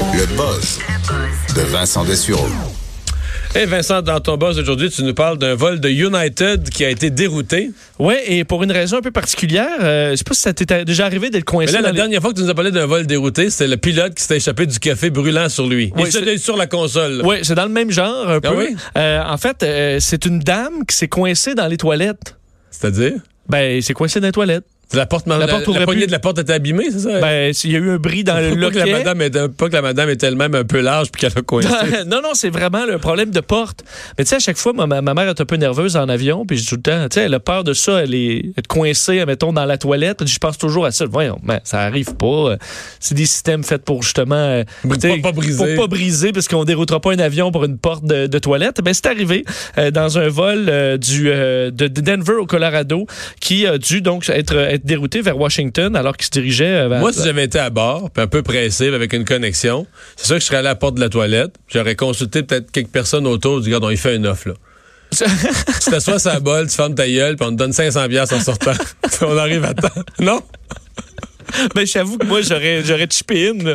Le buzz de Vincent Dessureau. Hey Vincent, dans ton boss aujourd'hui, tu nous parles d'un vol de United qui a été dérouté. Oui, et pour une raison un peu particulière, euh, je sais pas si ça t'est déjà arrivé d'être coincé. Mais là, la les- dernière fois que tu nous as parlé d'un vol dérouté, c'était le pilote qui s'était échappé du café brûlant sur lui. Oui, Il était sur la console. Oui, c'est dans le même genre un peu. oui? Euh, en fait, euh, c'est une dame qui s'est coincée dans les toilettes. C'est-à-dire? Ben, c'est coincée dans les toilettes. La porte, la, La porte la poignée plus. de la porte était abîmée, c'est ça? Ben, il y a eu un bris dans le pas, que la loquet. madame est, pas que la madame est elle-même un peu large puis qu'elle a coincé. non, non, c'est vraiment le problème de porte. Mais tu sais, à chaque fois, ma, ma- mère est un peu nerveuse en avion, puis je dis tout le temps, tu sais, elle a peur de ça, elle est être coincée, mettons, dans la toilette. Je pense toujours à ça. Voyons, ben, ça arrive pas. C'est des systèmes faits pour justement. euh, Pour pas- briser. Pour pas briser, parce qu'on déroutera pas un avion pour une porte de, de toilette. Ben, c'est arrivé euh, dans un vol euh, du, euh, de, de Denver au Colorado qui a dû donc être, être dérouté vers Washington alors qu'il se dirigeait euh, vers. Moi, si j'avais été à bord, puis un peu pressé, avec une connexion, c'est sûr que je serais allé à la porte de la toilette, puis j'aurais consulté peut-être quelques personnes autour, du gars, on il fait une offre, là. tu t'assois sur la bol, tu fermes ta gueule, puis on te donne 500 piastres en sortant. On arrive à temps. Non? ben, j'avoue que moi, j'aurais, j'aurais chippé in.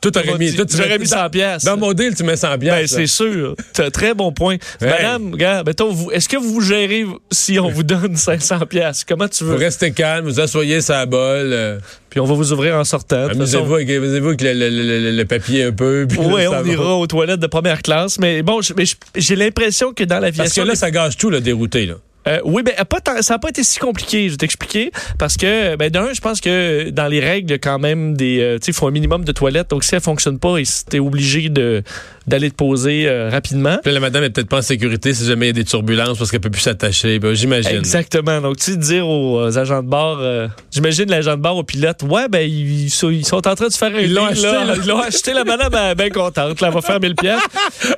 Tout aurait mis, toi, tu J'aurais mis 100 pièces. Dans mon deal, tu mets 100 Ben, piastres. c'est sûr. C'est un très bon point. Hey. Madame, regarde, mettons, vous, est-ce que vous vous gérez si on vous donne 500 pièces Comment tu Vous veux? restez calme, vous asseyez la bol, euh, Puis on va vous ouvrir en sortant. Amusez-vous avec, amusez-vous avec le, le- le- le papier un peu. ça on va. ira aux toilettes de première classe. Mais bon, j'ai l'impression que dans Parce que l'aviation. là, ça gâche tout, le dérouté, là. Euh, oui, ben, ça n'a pas été si compliqué, je vais t'expliquer. Parce que, ben, d'un, je pense que dans les règles, quand même des. euh, tu sais, il faut un minimum de toilettes. Donc, si elle fonctionne pas, tu es obligé de, d'aller te poser euh, rapidement. Puis la madame est peut-être pas en sécurité si jamais il y a des turbulences parce qu'elle peut plus s'attacher. Ben, j'imagine. Exactement. Donc, tu sais, dire aux euh, agents de bord, euh, j'imagine l'agent de bord au pilote, ouais, ben, ils, sont, ils sont en train de se faire un Ils l'ont acheté, là. Ils l'ont acheté, la madame est bien contente, là, elle va faire 1000 pièces.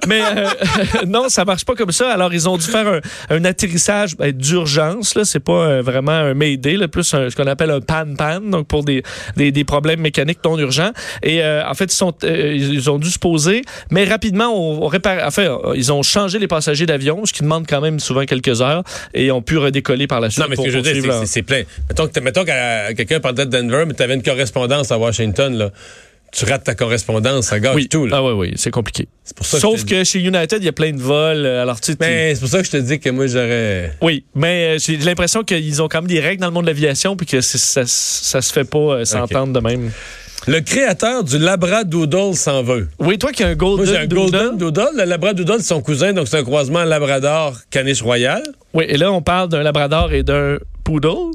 Mais euh, non, ça marche pas comme ça. Alors, ils ont dû faire un, un atterrissage ben, d'urgence, là. C'est pas euh, vraiment un Mayday, là, plus un- ce qu'on appelle un pan-pan, donc pour des, des, des problèmes mécaniques non urgents. Et euh, en fait, ils, sont, ils ont dû se poser, mais rapidement, on, on répare, enfin, euh, ils ont changé les passagers d'avion, ce qui demande quand même souvent quelques heures, et ont pu redécoller par la suite. Non, mais ce que je veux dire, c'est- plein. Mettons que, mettons que quelqu'un partait de Denver, mais tu avais une correspondance à Washington, là. Tu rates ta correspondance, ça gâche Oui. tout, là. Ah oui, oui, c'est compliqué. C'est pour ça Sauf que chez United, il y a plein de vols. euh, Alors, tu sais, tu- Mais c'est pour ça que je te dis que moi, j'aurais. Oui, mais euh, j'ai l'impression qu'ils ont quand même des règles dans le monde de l'aviation puis que ça, ça se fait pas euh, s'entendre de même. Le créateur du Labradoodle s'en veut. Oui, toi qui as un Moi, Golden j'ai un Doodle. Golden Doodle. Le Labradoodle, c'est son cousin, donc c'est un croisement Labrador caniche royal. Oui, et là, on parle d'un Labrador et d'un Poodle.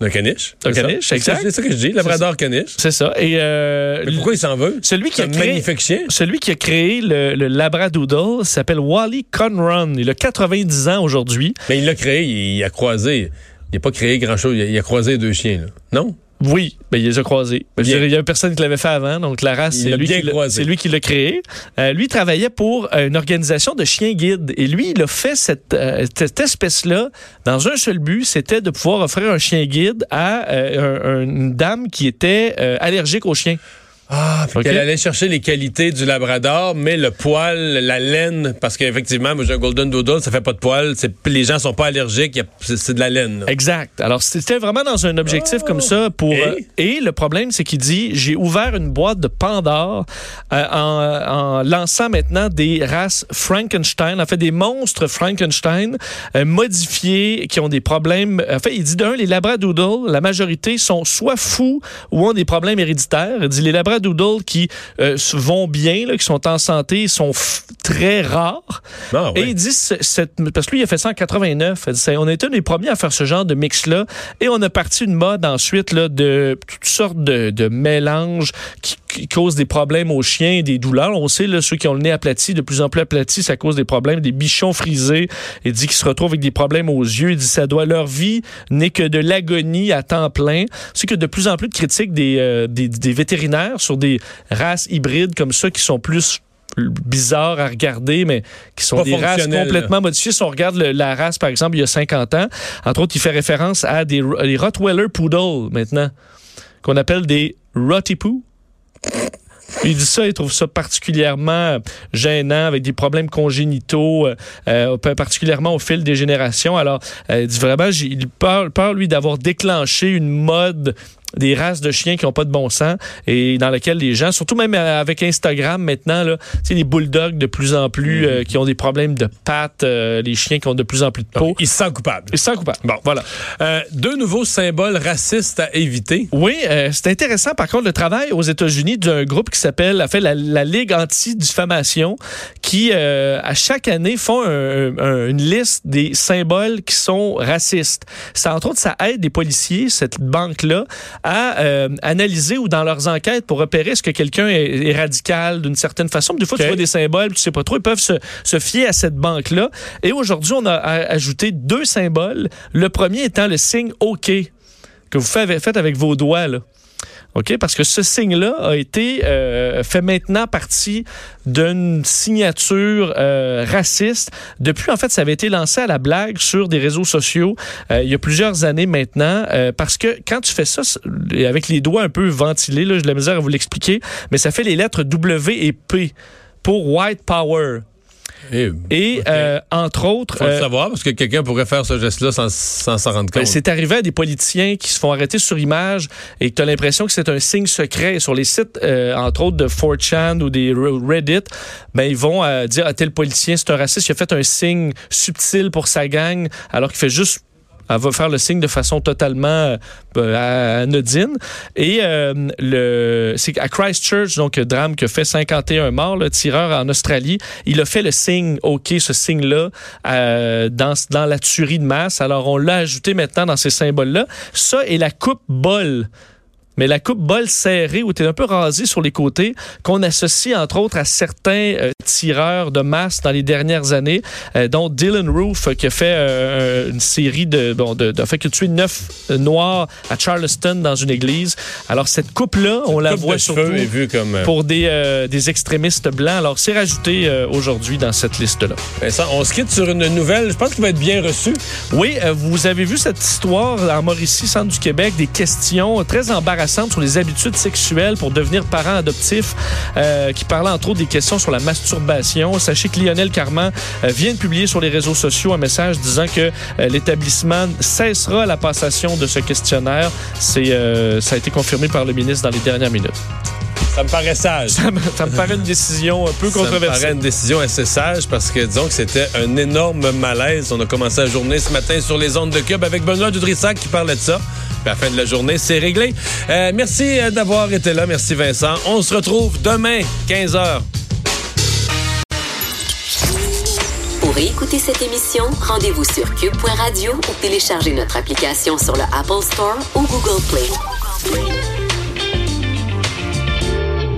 Un caniche. Un caniche, C'est exact. C'est ça que je dis, Labrador caniche. C'est ça. Et euh, Mais pourquoi il s'en veut? celui qui a créé, magnifique chien. celui qui a créé le, le Labradoodle s'appelle Wally Conron. Il a 90 ans aujourd'hui. Mais il l'a créé, il, a croisé. Il n'a pas créé grand-chose. Il, a- il a croisé deux chiens, là. Non? Oui, ben, il les a croisés. Ben, Il y a personne qui l'avait fait avant, donc la race, c'est lui, qui l'a- croisé. c'est lui qui l'a créé. Euh, lui il travaillait pour euh, une organisation de chiens guides. Et lui, il a fait cette, euh, cette espèce-là dans un seul but, c'était de pouvoir offrir un chien guide à euh, un- un- une dame qui était allergique aux chiens. Ah, puis Ok. qu'elle allait chercher les qualités du Labrador, mais le poil, la laine, parce qu'effectivement, moi j'ai un Golden Doodle, ça fait pas de poil, les gens sont pas allergiques, c'est de la laine. là. Exact. Alors, c'était vraiment dans un objectif comme ça pour. Et? euh, et le problème, c'est qu'il dit j'ai ouvert une boîte de Pandore euh, en, en lançant maintenant des races Frankenstein, en fait, des monstres Frankenstein euh, modifiés qui ont des problèmes. En fait, il dit d'un, les Labradoodles, la majorité sont soit fous ou ont des problèmes héréditaires. Il dit les Labradoodles qui euh, vont bien, là, qui sont en santé, sont très rares. Ah. Et il dit, ce- cette- parce que lui, il a fait ça en 89. Il dit, c'est- on était un des premiers à faire ce genre de mix-là. Et on a parti une mode ensuite là, de toutes sortes de, de mélanges qui qui cause des problèmes aux chiens et des douleurs. On sait, là, ceux qui ont le nez aplati, de plus en plus aplati, ça cause des problèmes, des bichons frisés. Il dit qu'ils se retrouvent avec des problèmes aux yeux. Il dit ça doit leur vie n'est que de l'agonie à temps plein. C'est que de plus en plus de critiques des, euh, des, des vétérinaires sur des races hybrides comme ça qui sont plus bizarres à regarder, mais qui sont Pas des races complètement modifiées. Si on regarde le- la race, par exemple, il y a 50 ans, entre autres, il fait référence à des, des Rottweiler Poodle, maintenant, qu'on appelle des Rottipoo. Il dit ça, il trouve ça particulièrement gênant, avec des problèmes congénitaux, euh, euh, particulièrement au fil des générations. Alors, euh, il dit vraiment, il peur, peur, lui, d'avoir déclenché une mode des races de chiens qui n'ont pas de bon sens et dans laquelle les gens, surtout même euh, avec Instagram maintenant, là, sais, les bulldogs de plus en plus euh, qui ont des problèmes de pattes, euh, les chiens qui ont de plus en plus de peau. Il se sent coupable. Ils sont coupables. Bon, voilà. Euh, deux nouveaux symboles racistes à éviter. Oui, c'est intéressant. Par contre, le travail aux États-Unis d'un groupe qui s'appelle, a fait la, la Ligue anti-diffamation, qui à chaque année font un- un- une liste des symboles qui sont racistes. Ça, entre autres, ça aide les policiers, cette banque-là, à euh, analyser ou dans leurs enquêtes pour repérer est-ce que quelqu'un est, est radical d'une certaine façon. Des fois, tu vois des symboles, tu sais pas trop. Ils peuvent se, se fier à cette banque-là. Et aujourd'hui, on a ajouté deux symboles. Le premier étant le signe OK que vous faites avec vos doigts. Là. OK? Parce que ce signe-là a été euh, fait maintenant partie d'une signature euh, raciste. Depuis, en fait, ça avait été lancé à la blague sur des réseaux sociaux euh, il y a plusieurs années maintenant. euh, parce que quand tu fais ça, avec les doigts un peu ventilés, là, j'ai de la misère à vous l'expliquer, mais ça fait les lettres W et P pour White Power. Et, Et, euh, entre autres... faut le euh, savoir parce que quelqu'un pourrait faire ce geste-là sans s'en rendre Ben, compte. c'est arrivé à des politiciens qui se font arrêter sur image et que tu as l'impression que c'est un signe secret. Sur les sites, euh, entre autres, de 4chan ou des Re- Reddit, ben, ils vont euh, dire à tel politicien, c'est un raciste, il a fait un signe subtil pour sa gang, alors qu'il fait juste elle va faire le signe de façon totalement euh, anodine. Et euh, le, c'est à Christchurch, donc drame qui a fait 51 morts, le tireur en Australie, il a fait le signe OK, ce signe-là, euh, dans, dans la tuerie de masse. Alors on l'a ajouté maintenant dans ces symboles-là. Ça et la coupe bol. Mais la coupe bol serrée où tu es un peu rasé sur les côtés, qu'on associe entre autres à certains euh, tireurs de masse dans les dernières années, euh, dont Dylan Roof euh, qui a fait euh, une série de, bon, de, de fait que tué neuf noirs à Charleston dans une église. Alors cette coupe-là, on la Coupe voit surtout cheveux est vue comme. pour des, des extrémistes blancs. Alors c'est rajouté aujourd'hui dans cette liste-là. Vincent, on se quitte sur une nouvelle. Je pense qu'il va être bien reçu. Oui, vous avez vu cette histoire en Mauricie, centre du Québec, des questions très embarrassantes sur les habitudes sexuelles pour devenir parent adoptif, euh, qui parlait entre autres des questions sur la masturbation. Sachez que Lionel Carman euh, vient de publier sur les réseaux sociaux un message disant que euh, l'établissement cessera la passation de ce questionnaire. C'est, ça a été confirmé par le ministre dans les dernières minutes. Ça me paraît sage. Ça me, ça me paraît une décision un peu Ça me paraît controversée. une décision assez sage parce que disons que c'était un énorme malaise. On a commencé la journée ce matin sur les ondes de Cube avec Benoît Dudrissac qui parlait de ça. Puis à la fin de la journée, c'est réglé. Euh, merci euh, d'avoir été là. Merci Vincent. On se retrouve demain, 15h. Pour écouter cette émission, rendez-vous sur cube.radio ou téléchargez notre application sur le Apple Store ou Google Play.